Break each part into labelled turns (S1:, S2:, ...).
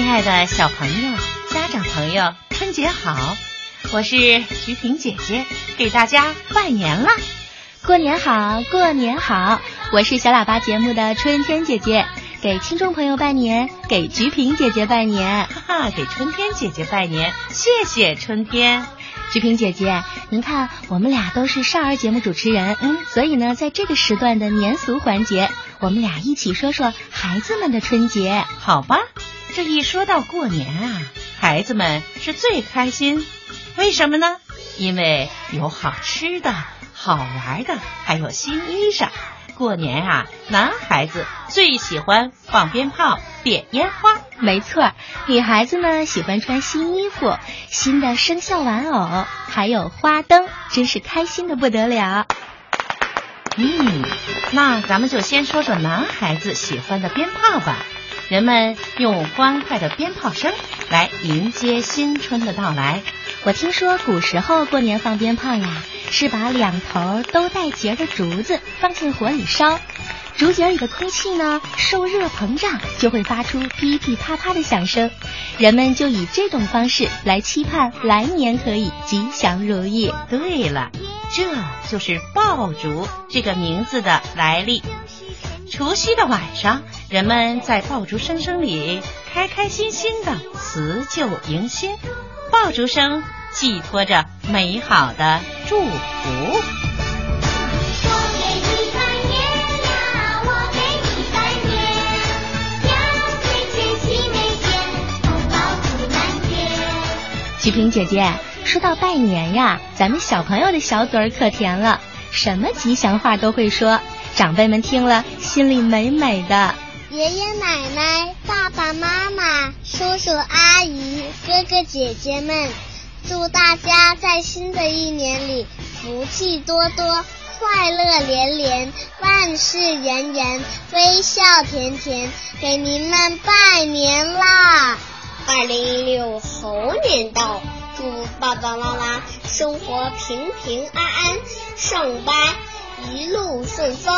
S1: 爱的小朋友、家长朋友，春节好！我是菊萍姐姐，给大家拜年啦！
S2: 过年好，过年好！我是小喇叭节目的春天姐姐，给听众朋友拜年，给菊萍姐姐拜年，
S1: 哈哈，给春天姐姐拜年，谢谢春天。
S2: 菊萍姐姐，您看，我们俩都是少儿节目主持人，嗯，所以呢，在这个时段的年俗环节，我们俩一起说说孩子们的春节，
S1: 好吧？这一说到过年啊，孩子们是最开心，为什么呢？因为有好吃的、好玩的，还有新衣裳。过年啊，男孩子最喜欢放鞭炮、点烟花。
S2: 没错，女孩子呢喜欢穿新衣服、新的生肖玩偶，还有花灯，真是开心的不得了。
S1: 嗯，那咱们就先说说男孩子喜欢的鞭炮吧。人们用欢快的鞭炮声来迎接新春的到来。
S2: 我听说古时候过年放鞭炮呀，是把两头都带节的竹子放进火里烧，竹节里的空气呢受热膨胀，就会发出噼噼啪啪的响声，人们就以这种方式来期盼来年可以吉祥如意。
S1: 对了，这就是爆竹这个名字的来历。除夕的晚上，人们在爆竹声声里开开心心的辞旧迎新。爆竹声寄托着美好的祝福。
S2: 菊萍姐姐，说到拜年呀，咱们小朋友的小嘴儿可甜了，什么吉祥话都会说，长辈们听了心里美美的。
S3: 爷爷奶奶、爸爸妈妈、叔叔阿姨、哥哥姐姐们，祝大家在新的一年里福气多多、快乐连连、万事圆圆、微笑甜甜，给您们拜年啦！
S4: 二零一六猴年到，祝爸爸妈妈生活平平安安，上班一路顺风。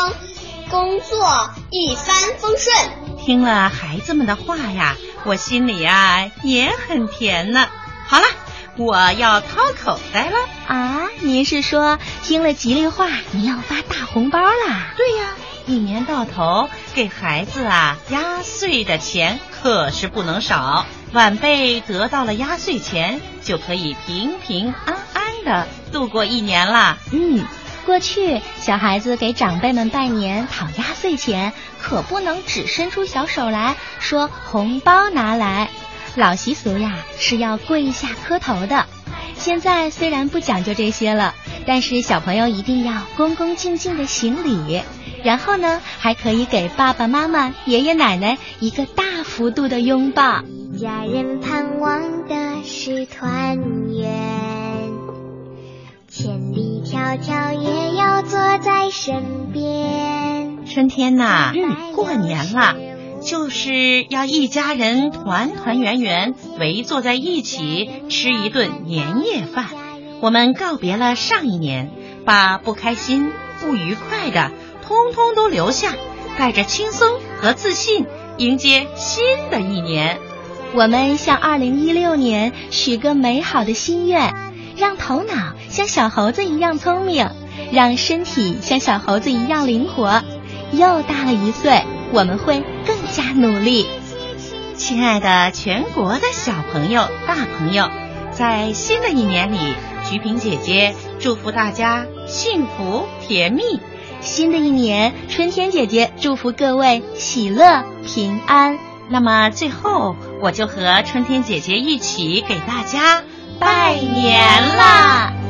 S4: 工作一帆风顺。
S1: 听了孩子们的话呀，我心里呀也很甜呢。好了，我要掏口袋了
S2: 啊！您是说听了吉利话，你要发大红包啦？
S1: 对呀，一年到头给孩子啊压岁的钱可是不能少。晚辈得到了压岁钱，就可以平平安安的度过一年啦。
S2: 嗯。过去，小孩子给长辈们拜年讨压岁钱，可不能只伸出小手来说红包拿来。老习俗呀是要跪下磕头的。现在虽然不讲究这些了，但是小朋友一定要恭恭敬敬的行礼，然后呢还可以给爸爸妈妈、爷爷奶奶一个大幅度的拥抱。
S3: 家人盼望的是团圆。千里迢迢也要坐在身边。
S1: 春天呐，嗯，过年了，就是要一家人团团圆圆围坐在一起吃一顿年夜饭。我们告别了上一年，把不开心、不愉快的通通都留下，带着轻松和自信迎接新的一年。
S2: 我们向二零一六年许个美好的心愿，让头脑。像小猴子一样聪明，让身体像小猴子一样灵活。又大了一岁，我们会更加努力。
S1: 亲爱的全国的小朋友、大朋友，在新的一年里，菊萍姐姐祝福大家幸福甜蜜。
S2: 新的一年，春天姐姐祝福各位喜乐平安。
S1: 那么最后，我就和春天姐姐一起给大家拜年啦！